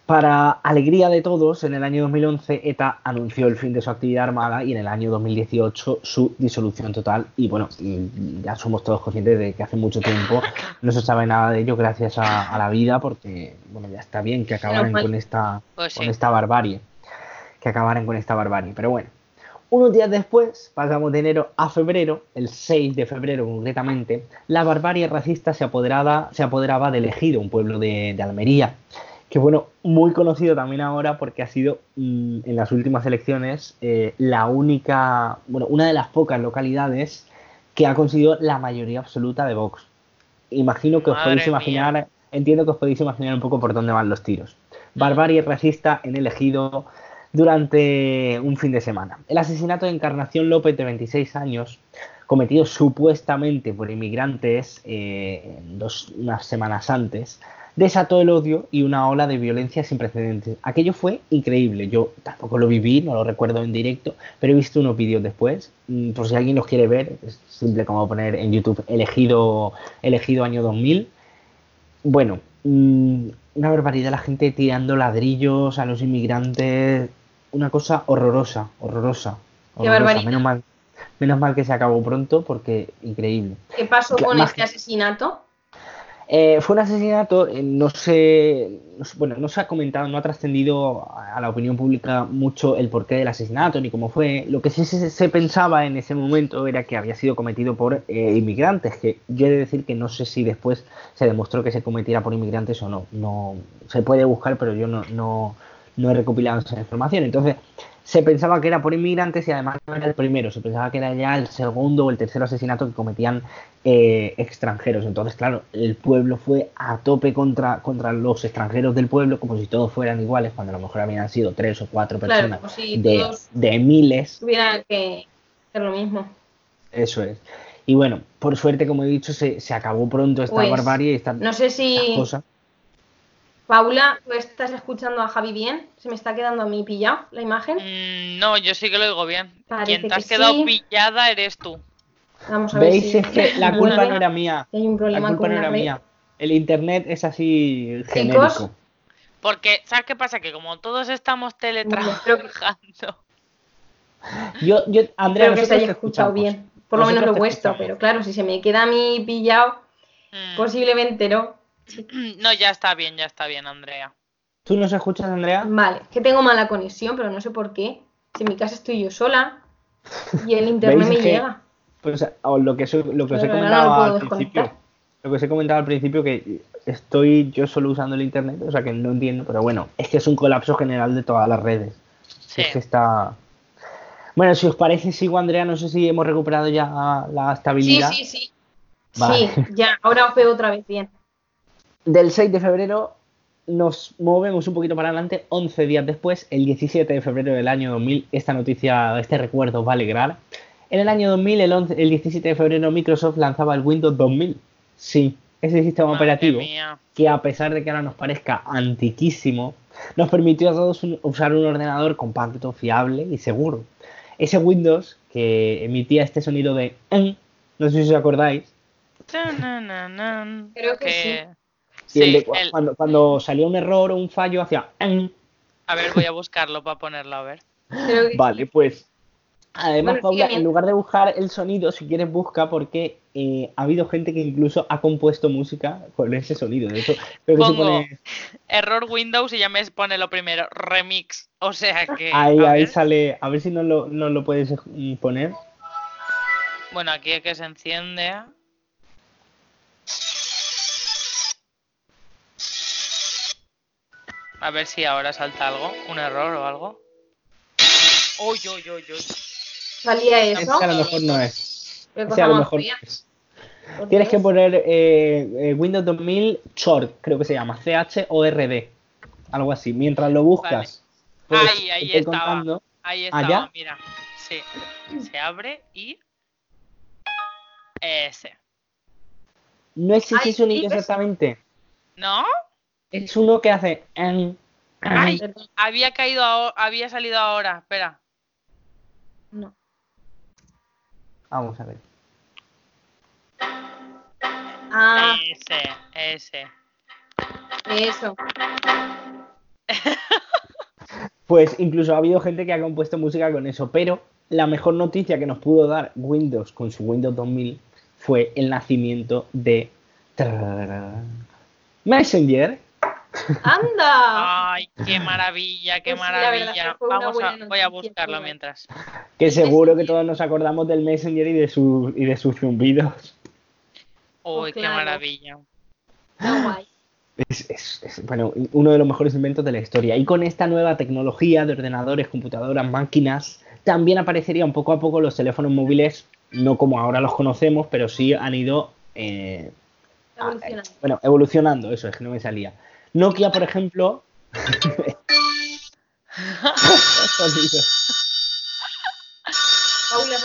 Para alegría de todos, en el año 2011 ETA anunció el fin de su actividad armada y en el año 2018 su disolución total. Y bueno, y ya somos todos conscientes de que hace mucho tiempo no se sabe nada de ello gracias a, a la vida porque bueno, ya está bien que acabaran con esta, Pues con esta barbarie. Que acabaran con esta barbarie. Pero bueno, unos días después, pasamos de enero a febrero, el 6 de febrero concretamente, la barbarie racista se, apoderaba, se apoderaba del Ejido, un pueblo de, de Almería, que bueno, muy conocido también ahora porque ha sido mm, en las últimas elecciones eh, la única, bueno, una de las pocas localidades que ha conseguido la mayoría absoluta de Vox. Imagino que os podéis mía. imaginar, entiendo que os podéis imaginar un poco por dónde van los tiros. Barbarie racista en el Ejido durante un fin de semana. El asesinato de Encarnación López, de 26 años, cometido supuestamente por inmigrantes eh, dos, unas semanas antes, desató el odio y una ola de violencia sin precedentes. Aquello fue increíble. Yo tampoco lo viví, no lo recuerdo en directo, pero he visto unos vídeos después. Mm, Por si alguien los quiere ver, es simple como poner en YouTube elegido, elegido año 2000. Bueno, mm, una barbaridad, la gente tirando ladrillos a los inmigrantes, una cosa horrorosa, horrorosa. Qué horrorosa. barbaridad. Menos mal, menos mal que se acabó pronto porque increíble. ¿Qué pasó con más este asesinato? Eh, fue un asesinato, eh, no se, no se- bueno, no se ha comentado, no ha trascendido a la opinión pública mucho el porqué del asesinato ni cómo fue. Lo que sí se, se pensaba en ese momento era que había sido cometido por eh, inmigrantes, que yo he de decir que no sé si después se demostró que se cometiera por inmigrantes o no. No se puede buscar, pero yo no, no, no he recopilado esa información. Entonces, se pensaba que era por inmigrantes y además no era el primero, se pensaba que era ya el segundo o el tercer asesinato que cometían eh, extranjeros. Entonces, claro, el pueblo fue a tope contra, contra los extranjeros del pueblo, como si todos fueran iguales, cuando a lo mejor habían sido tres o cuatro personas si de, de miles. tuvieran que hacer lo mismo. Eso es. Y bueno, por suerte, como he dicho, se, se acabó pronto esta Pues, barbarie y esta, No sé si. Paula, ¿tú estás escuchando a Javi bien? ¿Se me está quedando a mí pillado la imagen? Mm, no, yo sí que lo oigo bien. Parece Quien te has que quedado sí. pillada eres tú. Vamos a ver ¿Veis? si Es que la culpa no era mía. hay un La problema culpa con no la era red. mía. El internet es así genérico. Porque, ¿sabes qué pasa? Que como todos estamos teletrabajando, Yo, yo, Andrea, Espero que se haya escuchado bien. Por lo menos lo vuestro, escuchamos. pero claro, si se me queda a mí pillado, mm, posiblemente no. No, ya está bien, ya está bien, Andrea. ¿Tú nos escuchas, Andrea? Vale, que tengo mala conexión, pero no sé por qué. Si en mi casa estoy yo sola y el internet ¿Veis me que- llega. Pues o lo que, so- lo que os he no comentado al principio. Lo que os he comentado al principio que estoy yo solo usando el internet, o sea que no entiendo, pero bueno, es que es un colapso general de todas las redes. Sí. Es que está. Bueno, si os parece, sigo, Andrea, no sé si hemos recuperado ya la Sí, estabilidad. sí, sí. Vale. Sí, ya, ahora os veo otra vez bien. Del 6 de febrero nos movemos un poquito para adelante, 11 días después, el 17 de febrero del año 2000, esta noticia, este recuerdo va a alegrar. En el año 2000, el, 11 el 17 de febrero, Microsoft lanzaba el Windows 2000. Sí, ese sistema Madre operativo mía. que a pesar de que ahora nos parezca antiquísimo, nos permitió a todos un- usar un ordenador compacto, fiable y seguro. Ese Windows que emitía este sonido de no sé si os acordáis, Creo que y el Sí, de el- cuando, cuando salía un error o un fallo hacía a ver, voy a buscarlo para ponerlo, a ver. Vale, pues además, Bueno, Paula, en lugar de buscar el sonido, si quieres busca porque eh, ha habido gente que incluso ha compuesto música con ese sonido. De hecho, creo que se Pongo pone- error Windows y ya me pone lo primero, remix. O sea que. ahí, a ahí ver. sale, a ver si nos lo, nos lo puedes eh, poner. Bueno, aquí es que se enciende. A ver si ahora salta algo, un error o algo. Uy, uy, uy, uy. salía eso. Ese a lo mejor no es. A lo mejor no es. Tienes que poner eh, eh, Windows 2000 Short, creo que se llama, C-H-O-R-D. Algo así. Mientras lo buscas. pues, Ahí, ahí estaba. contando. Ahí ¿Ah, estaba, mira. Sí. Se abre y. Ese. No es Ay, sonido sí, ¿ves? exactamente. ¿No? Es uno que hace. "en", Ay, había caído, aho- había salido ahora. Espera. no. Vamos a ver. Ah, Ese, ese. eso. Pues incluso ha habido gente que ha compuesto música con eso, pero la mejor noticia que nos pudo dar Windows con su Windows 2000 fue el nacimiento de Messenger. ¡Anda! Ay, qué maravilla, qué Pues sí, la verdad maravilla. Vamos a, voy a buscarlo mientras. Que seguro que todos nos acordamos del Messenger y de, su, y de sus zumbidos. Uy, qué claro. maravilla. Qué guay. Es, es- es, bueno, uno de los mejores inventos de la historia. Y con esta nueva tecnología de ordenadores, computadoras, máquinas, también aparecerían poco a poco los teléfonos móviles, no como ahora los conocemos, pero sí han ido eh, Evolucionando. bueno, evolucionando, eso es que no me salía. Nokia, por ejemplo.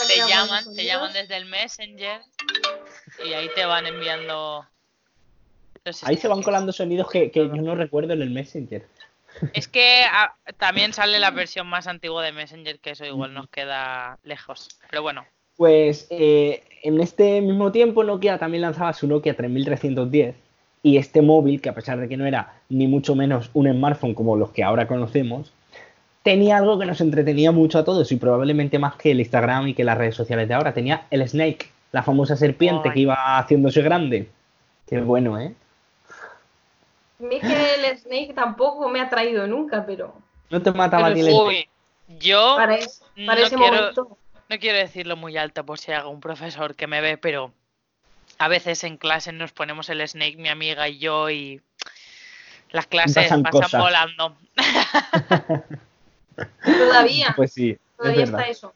Te llaman, te llaman desde el Messenger y ahí te van enviando. Ahí se van colando sonidos que, que yo no recuerdo en el Messenger. Es que ah, también sale la versión más antigua de Messenger, que eso igual nos queda lejos. Pero bueno, Pues eh, en este mismo tiempo Nokia también lanzaba su Nokia 3310 y este móvil, que a pesar de que no era ni mucho menos un smartphone como los que ahora conocemos, tenía algo que nos entretenía mucho a todos y probablemente más que el Instagram y que las redes sociales de ahora. Tenía el Snake, la famosa serpiente Ay. que iba haciéndose grande. Qué bueno, ¿eh? Es que el Snake tampoco me ha traído nunca, pero No te mataba Pero ni el. Uy, yo para, es- para no ese quiero- momento. no quiero decirlo muy alto por si hay algún profesor que me ve, pero a veces en clase nos ponemos el Snake, mi amiga y yo, y las clases Pasan volando. Todavía, Pues sí, es todavía verdad. está eso.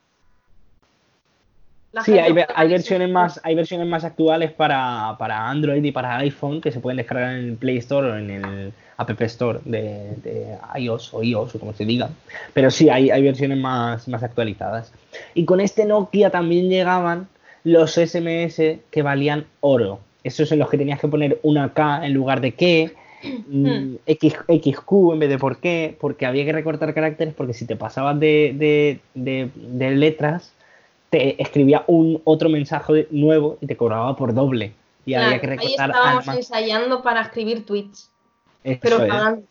La Sí, hay, hay versiones más, hay versiones más actuales para, para Android y para iPhone que se pueden descargar en el Play Store o en el App Store de, de iOS o iOS o como se diga. Pero sí, hay, hay versiones más, más actualizadas. Y con este Nokia también llegaban los SMS que valían oro. Esos en los que tenías que poner una K en lugar de qué, mm, X, XQ en vez de por qué, porque había que recortar caracteres porque si te pasabas de, de- de- de letras te escribía un otro mensaje nuevo y te cobraba por doble. Y Claro, había que ahí recortar estábamos alma. ensayando para escribir tweets, Eso pero es, pagando.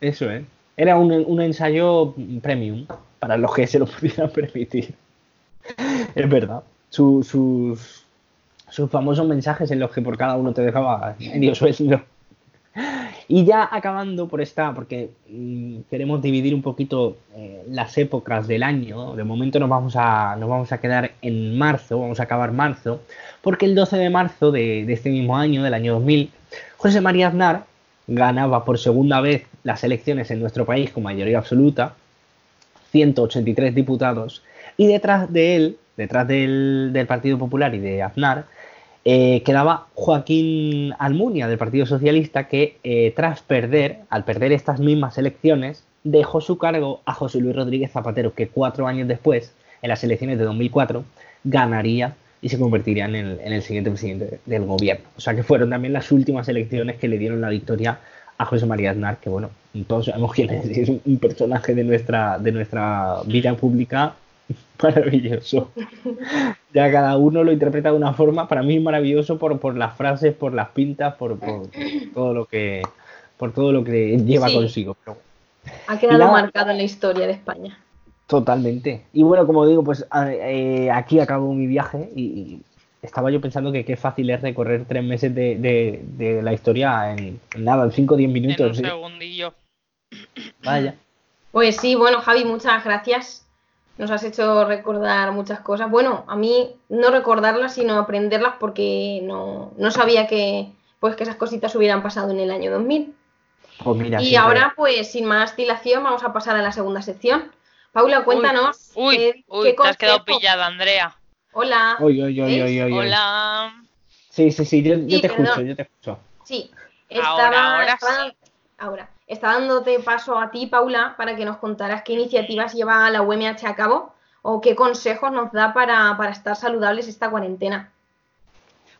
eso es. Era un, un ensayo premium para los que se lo pudieran permitir. Es verdad. Su- sus, sus famosos mensajes en los que por cada uno te dejaba medio sueldo. Y ya acabando por esta, porque mm, queremos dividir un poquito eh, las épocas del año. De momento nos vamos, a, nos vamos a quedar en marzo, vamos a acabar marzo, porque el 12 de marzo de, de este mismo año, del año 2000, José María Aznar ganaba por segunda vez las elecciones en nuestro país con mayoría absoluta, 183 diputados, y detrás de él, detrás del, Partido Popular y de Aznar, eh, quedaba Joaquín Almunia del Partido Socialista que eh, tras perder, al perder estas mismas elecciones, dejó su cargo a José Luis Rodríguez Zapatero, que cuatro años después, en las elecciones de 2004, ganaría y se convertiría en el, en el siguiente presidente del gobierno. O sea que fueron también las últimas elecciones que le dieron la victoria a José María Aznar, que bueno, todos sabemos quién es, es un personaje de nuestra, de nuestra vida pública maravilloso. Ya cada uno lo interpreta de una forma, para mí es maravilloso por, por las frases, por las pintas, por, por todo lo que por todo lo que lleva Sí. consigo. Pero Ha quedado nada. marcado en la historia de España. Totalmente. Y bueno, como digo, pues a- eh, aquí acabó mi viaje y, y estaba yo pensando que qué fácil es recorrer tres meses de, de- de la historia en, en nada, en 5 o 10 En un minutos. ¿sí? segundillo. Vaya. Pues sí, bueno, Javi, muchas gracias. Nos has hecho recordar muchas cosas. Bueno, a mí no recordarlas, sino aprenderlas porque no, no sabía que, pues, que esas cositas hubieran pasado en el año 2000. Pues mira, Y siempre- ahora, pues, sin más dilación, vamos a pasar a la segunda sección. Paula, cuéntanos. Uy, qué- uy, qué te has quedado pillada, Andrea. Hola. Hola. Sí, sí, sí, yo, yo Sí, te perdón. escucho, yo te escucho. Sí, Ahora, estaba, ahora estaba- sí. ahora, está dándote paso a ti, Paula, para que nos contaras qué iniciativas lleva la UMH a cabo o qué consejos nos da para, para estar saludables esta cuarentena.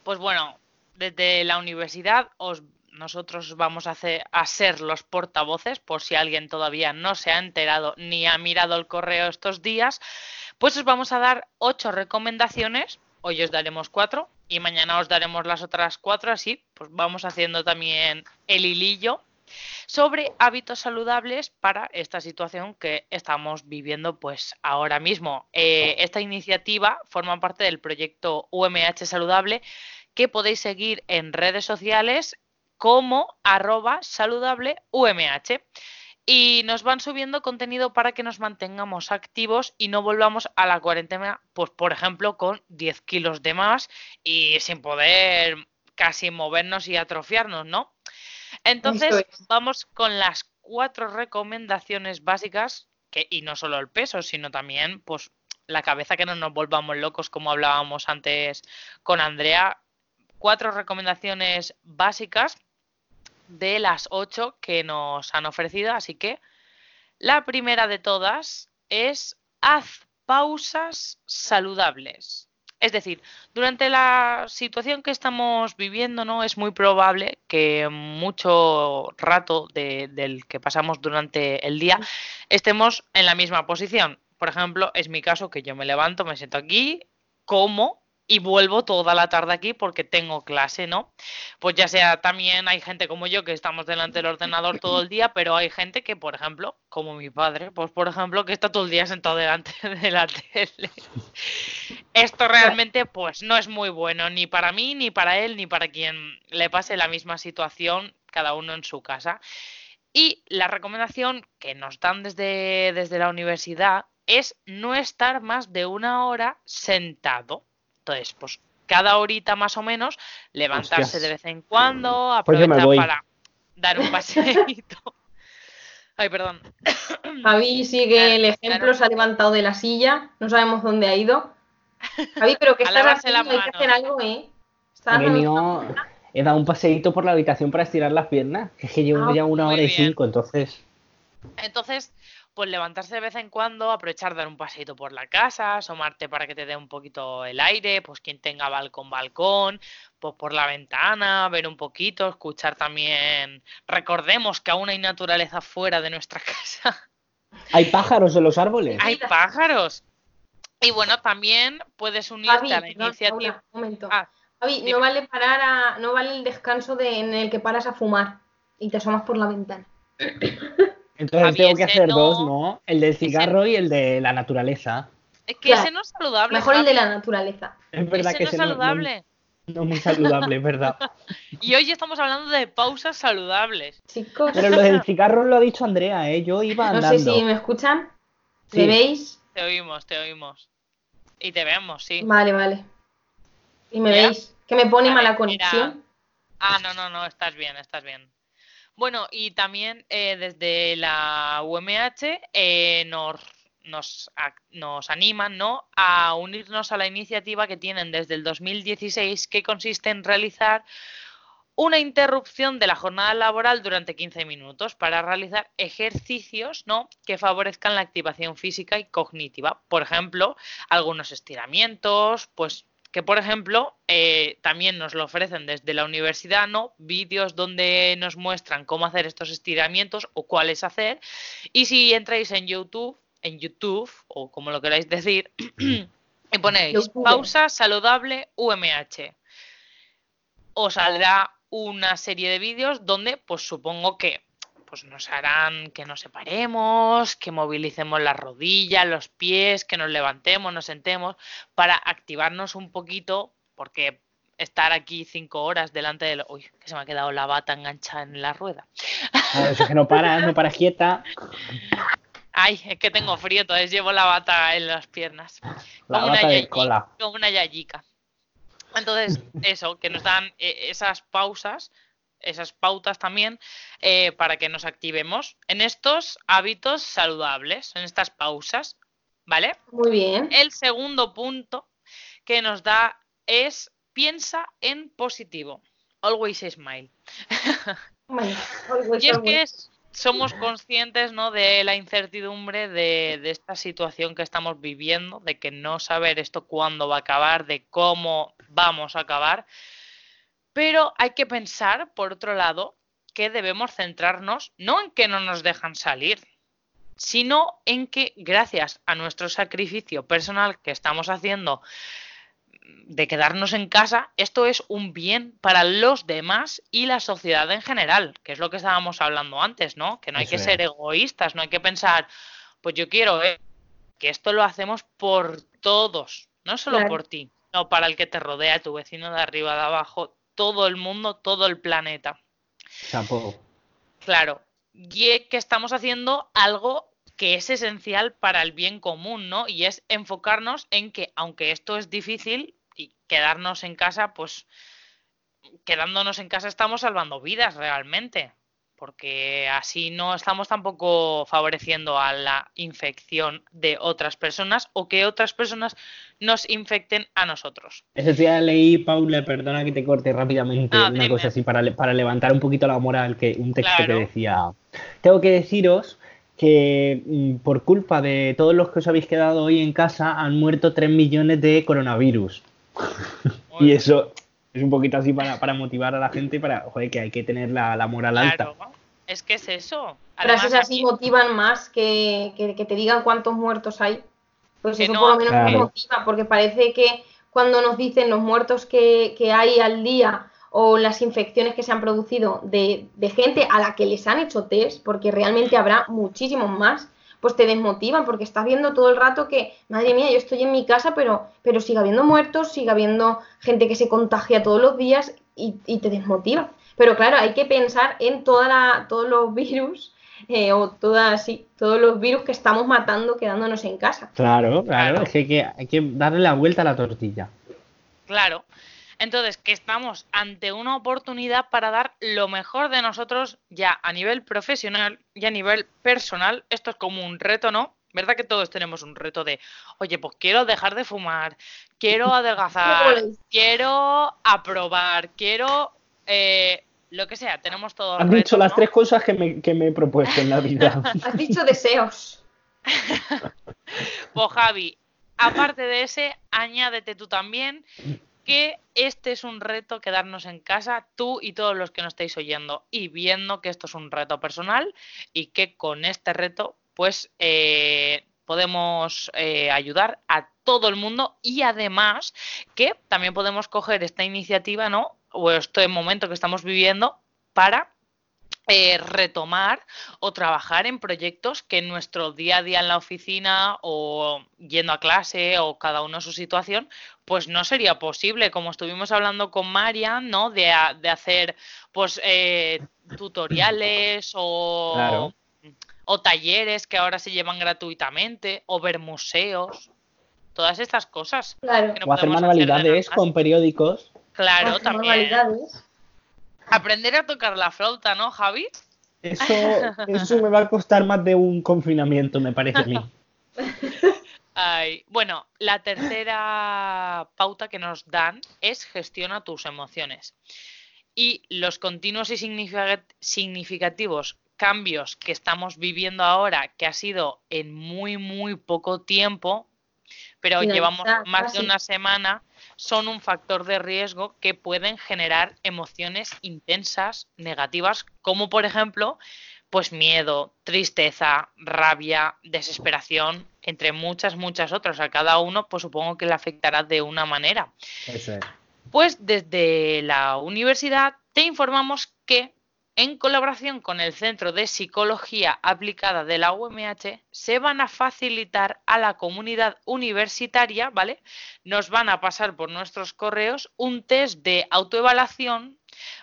Pues bueno, desde la universidad os, nosotros vamos a, hacer, a ser los portavoces, por si alguien todavía no se ha enterado ni ha mirado el correo estos días, pues os vamos a dar ocho recomendaciones. Hoy os daremos cuatro y mañana os daremos las otras cuatro, así pues vamos haciendo también el hilillo sobre hábitos saludables para esta situación que estamos viviendo pues ahora mismo. Eh, esta iniciativa forma parte del proyecto UMH Saludable que podéis seguir en redes sociales como arroba saludable. Y nos van subiendo contenido para que nos mantengamos activos y no volvamos a la cuarentena, pues por ejemplo, con 10 kilos de más y sin poder casi movernos y atrofiarnos, ¿no? Entonces, es. vamos con las cuatro recomendaciones básicas, que, y no solo el peso, sino también pues la cabeza que no nos volvamos locos, como hablábamos antes con Andrea. Cuatro recomendaciones básicas de las ocho que nos han ofrecido. Así que la primera de todas es haz pausas saludables. Es decir, durante la situación que estamos viviendo, ¿no? Es muy probable que mucho rato de- del que pasamos durante el día estemos en la misma posición. Por ejemplo, es mi caso que yo me levanto, me siento aquí, como y vuelvo toda la tarde aquí porque tengo clase, ¿no? Pues ya sea también hay gente como yo que estamos delante del ordenador todo el día, pero hay gente que, por ejemplo, como mi padre, pues por ejemplo, que está todo el día sentado delante de la tele. Esto realmente pues no es muy bueno ni para mí, ni para él, ni para quien le pase la misma situación cada uno en su casa. Y la recomendación que nos dan desde, desde la universidad es no estar más de una hora sentado. Entonces, pues cada horita más o menos, levantarse Hostias. de vez en cuando, Pues aprovechar voy. para dar un paseíto. Ay, perdón. Javi sigue el ejemplo, claro. se ha levantado de la silla, no sabemos dónde ha ido. Javi, pero que estás lavarse las haciendo? Hay que hacer algo, ¿eh? Estás He dando- venido, he dado un paseíto por la habitación para estirar las piernas. que Es que llevo Ah, ya una hora y cinco, entonces. Entonces, pues levantarse de vez en cuando, aprovechar dar un paseíto por la casa, asomarte para que te dé un poquito el aire, pues quien tenga balcón, balcón, pues por la ventana, ver un poquito, escuchar también. Recordemos que aún hay naturaleza fuera de nuestra casa. ¿Hay pájaros en los árboles? Hay pájaros. Y bueno, también puedes unirte Javi, a la iniciativa. Paula, un momento. Ah, Javi, no vale parar a, no vale el descanso de, en el que paras a fumar y te asomas por la ventana. Entonces Javi, tengo que hacer no- dos, ¿no? El del cigarro y el de la naturaleza. es que Claro. ese no es saludable. Mejor el de la naturaleza. Es verdad Ese que no es ese no- no- saludable. no es muy saludable, es verdad. Y hoy estamos hablando de pausas saludables. Chicos, Pero lo del cigarro lo ha dicho Andrea, ¿eh? Yo iba no andando. sé si me escuchan. Sí. ¿Me veis? Te oímos, te oímos. Y te vemos, sí. Vale, vale. ¿Y me ¿Ya? veis? Que me pone Vale, mala mira. conexión. Ah, no, no, no, estás bien, estás bien. Bueno, y también eh, desde la UMH eh, nos, nos, nos animan ¿no? a unirnos a la iniciativa que tienen desde el 2016 que consiste en realizar una interrupción de la jornada laboral durante 15 minutos para realizar ejercicios ¿no? que favorezcan la activación física y cognitiva. Por ejemplo, algunos estiramientos, pues que por ejemplo eh, también nos lo ofrecen desde la universidad, ¿no? Vídeos donde nos muestran cómo hacer estos estiramientos o cuáles hacer. Y si entráis en YouTube, en YouTube, o como lo queráis decir, y ponéis pausa saludable UMH, os saldrá una serie de vídeos donde, pues supongo que pues nos harán que nos separemos, que movilicemos las rodillas, los pies, que nos levantemos, nos sentemos, para activarnos un poquito, porque estar aquí cinco horas delante de... Uy, que se me ha quedado la bata enganchada en la rueda. Claro, eso es que no para, no para quieta. Ay, es que tengo frío, entonces llevo la bata en las piernas. La Como una, de yayi- cola. como una yayica. Entonces, eso, que nos dan eh, esas pausas, esas pautas también, eh, para que nos activemos en estos hábitos saludables, en estas pausas, ¿vale? Muy bien. El segundo punto que nos da es piensa en positivo. Always smile. Bueno, always, Y es que es- somos conscientes ¿no? de la incertidumbre de, de esta situación que estamos viviendo, de que no saber esto cuándo va a acabar, de cómo vamos a acabar. Pero hay que pensar, por otro lado, que debemos centrarnos no en que no nos dejan salir, sino en que gracias a nuestro sacrificio personal que estamos haciendo de quedarnos en casa, esto es un bien para los demás y la sociedad en general, que es lo que estábamos hablando antes, ¿no? Que no hay Eso que es. ser egoístas, no hay que pensar, pues yo quiero eh, que esto lo hacemos por todos, no solo Claro. por ti, no para el que te rodea, tu vecino de arriba, de abajo, todo el mundo, todo el planeta. Chapo. Claro, y es que estamos haciendo algo que es esencial para el bien común, ¿no? Y es enfocarnos en que, aunque esto es difícil y quedarnos en casa, pues quedándonos en casa estamos salvando vidas realmente, porque así no estamos tampoco favoreciendo a la infección de otras personas o que otras personas nos infecten a nosotros. Ese día leí, Paula, perdona que te corte rápidamente, Ah, una dime. cosa así para, le- para levantar un poquito la moral, que un texto Claro. que decía, tengo que deciros que mm, por culpa de todos los que os habéis quedado hoy en casa han muerto 3 millones de coronavirus. Y eso es un poquito así para, para motivar a la gente, para, joder, que hay que tener la, la moral alta. Es que es eso. Frases Además, así aquí- motivan más que, que, que te digan cuántos muertos hay. Pues Que eso no, por lo menos nos claro. motiva, porque parece que cuando nos dicen los muertos que, que hay al día o las infecciones que se han producido de, de gente a la que les han hecho test, porque realmente habrá muchísimos más, pues te desmotivan, porque estás viendo todo el rato que, madre mía, yo estoy en mi casa, pero, pero sigue habiendo muertos, sigue habiendo gente que se contagia todos los días y, y te desmotiva. Pero claro, hay que pensar en toda la, todos los virus eh, o todas, sí, todos los virus que estamos matando quedándonos en casa. Claro, claro, Claro. es que hay, que hay que darle la vuelta a la tortilla. Claro. Entonces, que estamos ante una oportunidad para dar lo mejor de nosotros ya a nivel profesional y a nivel personal. Esto es como un reto, ¿no? ¿Verdad que todos tenemos un reto de, oye, pues quiero dejar de fumar, quiero adelgazar, quiero aprobar, quiero eh, lo que sea, tenemos todos Has dicho las ¿no? tres cosas que me, que me he propuesto en la vida. Has dicho deseos. Pues Javi, aparte de ese, añádete tú también que este es un reto quedarnos en casa, tú y todos los que nos estáis oyendo y viendo que esto es un reto personal y que con este reto pues eh, podemos eh, ayudar a todo el mundo y además que también podemos coger esta iniciativa, ¿no? O este momento que estamos viviendo para eh, retomar o trabajar en proyectos que en nuestro día a día en la oficina o yendo a clase o cada uno su situación, pues no sería posible, como estuvimos hablando con Marian, ¿no? De, a- de hacer pues eh, tutoriales o, Claro. o talleres que ahora se llevan gratuitamente o ver museos, todas estas cosas. Claro. que no O hacer manualidades con periódicos. Claro, también. Aprender a tocar la flauta, ¿no, Javi? Eso, eso me va a costar más de un confinamiento, me parece a mí. Ay, bueno, la tercera pauta que nos dan es gestiona tus emociones. Y los continuos y significa- significativos cambios que estamos viviendo ahora, que ha sido en muy, muy poco tiempo, pero llevamos más de una semana, son un factor de riesgo que pueden generar emociones intensas, negativas, como por ejemplo, pues miedo, tristeza, rabia, desesperación, entre muchas, muchas otras. A cada uno, pues supongo que le afectará de una manera. Eso es. Pues desde la universidad te informamos que en colaboración con el Centro de Psicología Aplicada de la UMH se van a facilitar a la comunidad universitaria, ¿vale? Nos van a pasar por nuestros correos un test de autoevaluación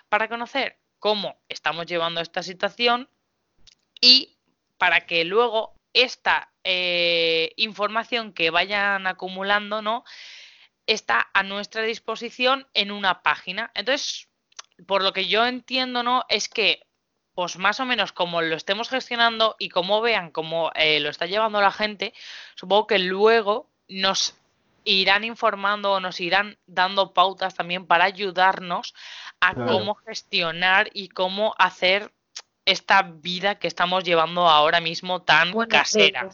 para conocer cómo estamos llevando esta situación y para que luego esta eh, información que vayan acumulando, ¿no? está a nuestra disposición en una página. Entonces, por lo que yo entiendo, ¿no? Es que, pues más o menos como lo estemos gestionando y como vean cómo eh, lo está llevando la gente, supongo que luego nos irán informando o nos irán dando pautas también para ayudarnos a Claro. cómo gestionar y cómo hacer esta vida que estamos llevando ahora mismo tan Bueno, casera.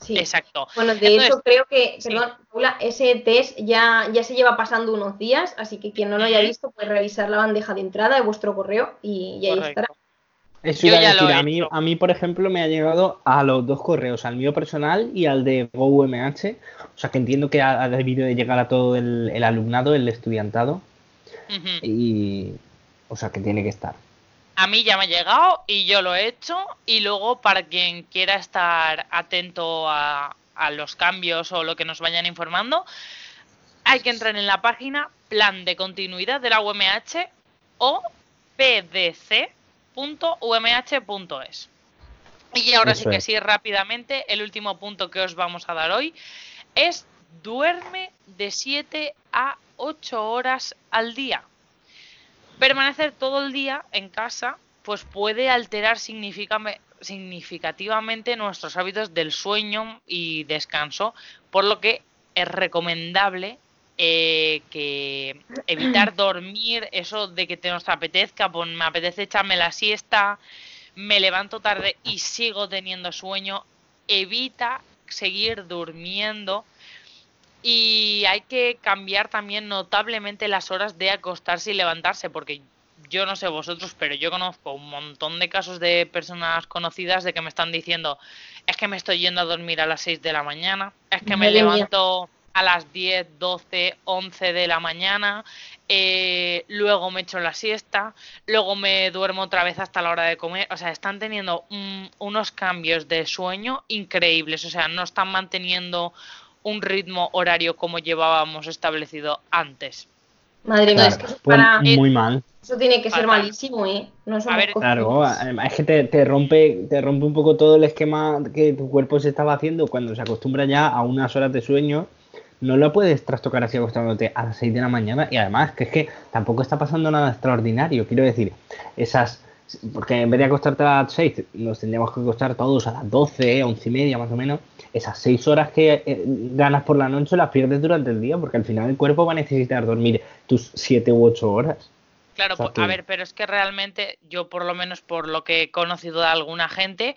Sí. Exacto. Bueno, de Entonces, hecho creo que, sí. perdón, Paula, ese test ya, ya se lleva pasando unos días, así que quien no lo haya visto puede revisar la bandeja de entrada de vuestro correo y, y ahí Correcto. estará. Eso Yo iba a decir, he a mí, a mí, por ejemplo, me ha llegado a los dos correos, al mío personal y al de GoUMH. O sea que entiendo que ha, ha debido de llegar a todo el, el alumnado, el estudiantado. Y. O sea que tiene que estar. A mí ya me ha llegado y yo lo he hecho. Y luego, para quien quiera estar atento a, a los cambios o lo que nos vayan informando, hay que entrar en la página Plan de Continuidad de la UMH o pdc.umh.es. Y ahora sí que es. sí, rápidamente, el último punto que os vamos a dar hoy es duerme de 7 a 8 horas al día. Permanecer todo el día en casa pues puede alterar significativamente nuestros hábitos del sueño y descanso, por lo que es recomendable eh, que evitar dormir, eso de que te nos apetezca, pues me apetece echarme la siesta, me levanto tarde y sigo teniendo sueño, evita seguir durmiendo y hay que cambiar también notablemente las horas de acostarse y levantarse, porque yo no sé vosotros, pero yo conozco un montón de casos de personas conocidas de que me están diciendo, es que me estoy yendo a dormir a las 6 de la mañana, es que me levanto a las 10, 12, 11 de la mañana, eh, luego me echo la siesta, luego me duermo otra vez hasta la hora de comer, o sea, están teniendo un- unos cambios de sueño increíbles, o sea, no están manteniendo un ritmo horario como llevábamos establecido antes. Madre mía, Claro, es que eso, para- muy mal. eso tiene que ser Fatal. malísimo, ¿eh? No A ver, Claro, es que te, te rompe, te rompe un poco todo el esquema que tu cuerpo se estaba haciendo cuando se acostumbra ya a unas horas de sueño. No lo puedes trastocar así acostándote a las 6 de la mañana y además que es que tampoco está pasando nada extraordinario. Quiero decir, esas. Porque en vez de acostarte a las 6, nos tendríamos que acostar todos a las 12, 11 y media más o menos. Esas 6 horas que eh, ganas por la noche las pierdes durante el día porque al final el cuerpo va a necesitar dormir tus 7 u 8 horas. Claro, O sea, po- tú- a ver, pero es que realmente yo por lo menos por lo que he conocido de alguna gente,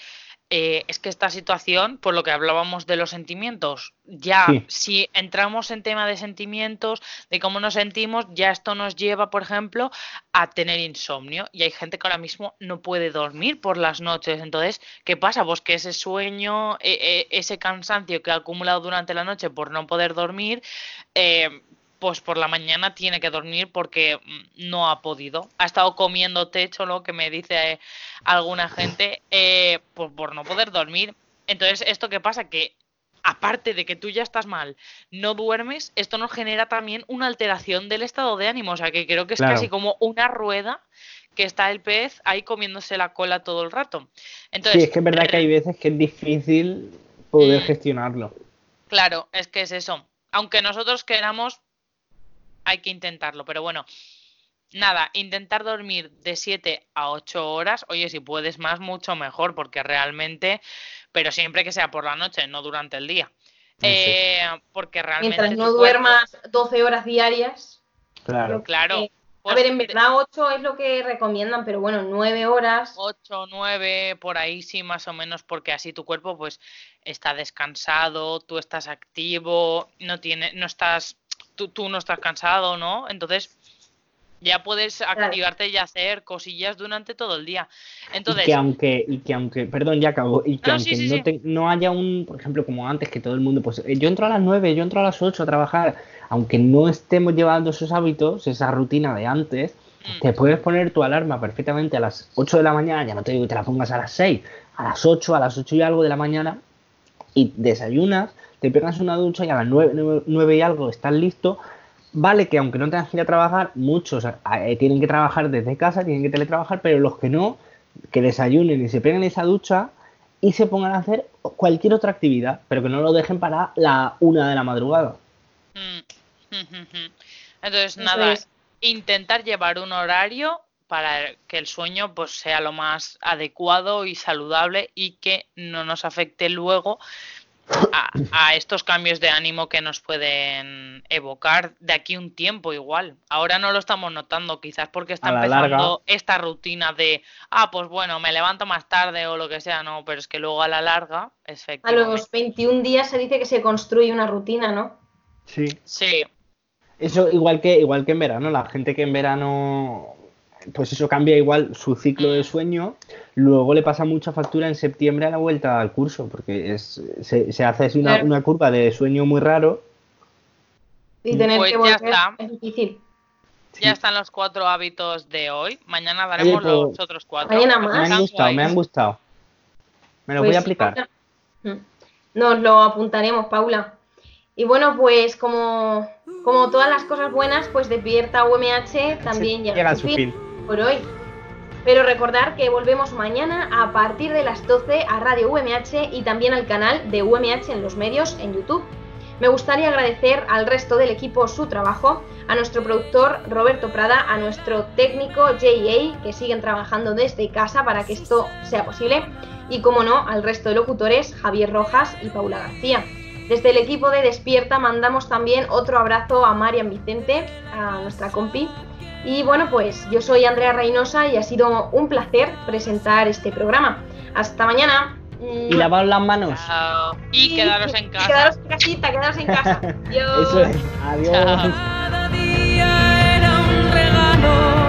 eh, es que esta situación, por lo que hablábamos de los sentimientos, ya Sí. si entramos en tema de sentimientos, de cómo nos sentimos, ya esto nos lleva, por ejemplo, a tener insomnio. Y hay gente que ahora mismo no puede dormir por las noches. Entonces, ¿qué pasa? Pues que ese sueño, e- e- ese cansancio que ha acumulado durante la noche por no poder dormir, eh, pues por la mañana tiene que dormir porque mm, no ha podido. Ha estado comiendo techo, ¿no? Que me dice eh, alguna gente, eh, por, por no poder dormir. Entonces, ¿esto qué pasa? Que aparte de que tú ya estás mal, no duermes, esto nos genera también una alteración del estado de ánimo. O sea, que creo que es Claro. casi como una rueda que está el pez ahí comiéndose la cola todo el rato. Entonces, Sí, es que es verdad que hay veces que es difícil poder Mm. gestionarlo. Claro, es que es eso. Aunque nosotros queramos, hay que intentarlo. Pero bueno, nada, intentar dormir de 7 a 8 horas. Oye, si puedes más, mucho mejor, porque realmente, pero siempre que sea por la noche, no durante el día. Eh, porque realmente. Mientras no cuerpo- duermas 12 horas diarias. Claro. Claro. A pues, ver, en de- verdad 8 es lo que recomiendan, pero bueno, 9 horas. 8, 9, por ahí sí, más o menos, porque así tu cuerpo pues está descansado, tú estás activo, no tiene, no estás, tú, tú no estás cansado, ¿no? Entonces ya puedes activarte y hacer cosillas durante todo el día. Entonces, y que aunque, y que aunque, perdón, ya acabo, y que No, aunque sí, no, te- no haya un, por ejemplo, como antes, que todo el mundo, pues eh, yo entro a las 9, yo entro a las 8 a trabajar, aunque no estemos llevando esos hábitos, esa rutina de antes, Mm. te puedes poner tu alarma perfectamente a las 8 de la mañana, ya no te digo que te la pongas a las 6, a las 8, a las 8 y algo de la mañana, y desayunas, te pegas una ducha y a las 9, 9 y algo estás listo. Vale que aunque no tengas que ir a trabajar, muchos eh, tienen que trabajar desde casa, tienen que teletrabajar, pero los que no, que desayunen y se peguen esa ducha y se pongan a hacer cualquier otra actividad, pero que no lo dejen para la una de la madrugada. mm, entonces nada, es. intentar llevar un horario para que el sueño pues sea lo más adecuado y saludable y que no nos afecte luego a, a estos cambios de ánimo que nos pueden evocar de aquí un tiempo igual. Ahora no lo estamos notando, quizás porque está A la empezando larga. esta rutina de, ah, pues bueno, me levanto más tarde o lo que sea, no, pero es que luego a la larga, A efectivamente. los 21 días se dice que se construye una rutina, ¿no? Sí. Sí, Eso igual que, igual que en verano, la gente que en verano, pues eso cambia igual su ciclo de sueño, luego le pasa mucha factura en septiembre a la vuelta al curso, porque es, se, se hace así una, Claro. una curva de sueño muy raro. Y tener Pues que ya volver está. es difícil. ya están los cuatro hábitos de hoy. Mañana daremos pues, los otros cuatro. mañana más. Me han gustado, me han gustado. Me lo Pues voy a sí, aplicar. Mm. Nos lo apuntaremos, Paula. Y bueno, pues como, como todas las cosas buenas, pues Despierta UMH también llega, Llega a a su fin. Por hoy. Pero recordar que volvemos mañana a partir de las 12 a Radio UMH y también al canal de UMH en los medios en YouTube. Me gustaría agradecer al resto del equipo su trabajo, a nuestro productor Roberto Prada, a nuestro técnico JA, que siguen trabajando desde casa para que esto sea posible, y como no, al resto de locutores Javier Rojas y Paula García. Desde el equipo de Despierta mandamos también otro abrazo a Marian Vicente, a nuestra compi. Y bueno, pues yo soy Andrea Reynosa y ha sido un placer presentar este programa. Hasta mañana. Y lavaos las manos. Chao. Y quedaros en Y casa. Quedaros en casita, quedaros en casa. Adiós. Eso es. Adiós. Chao. Cada día era un regalo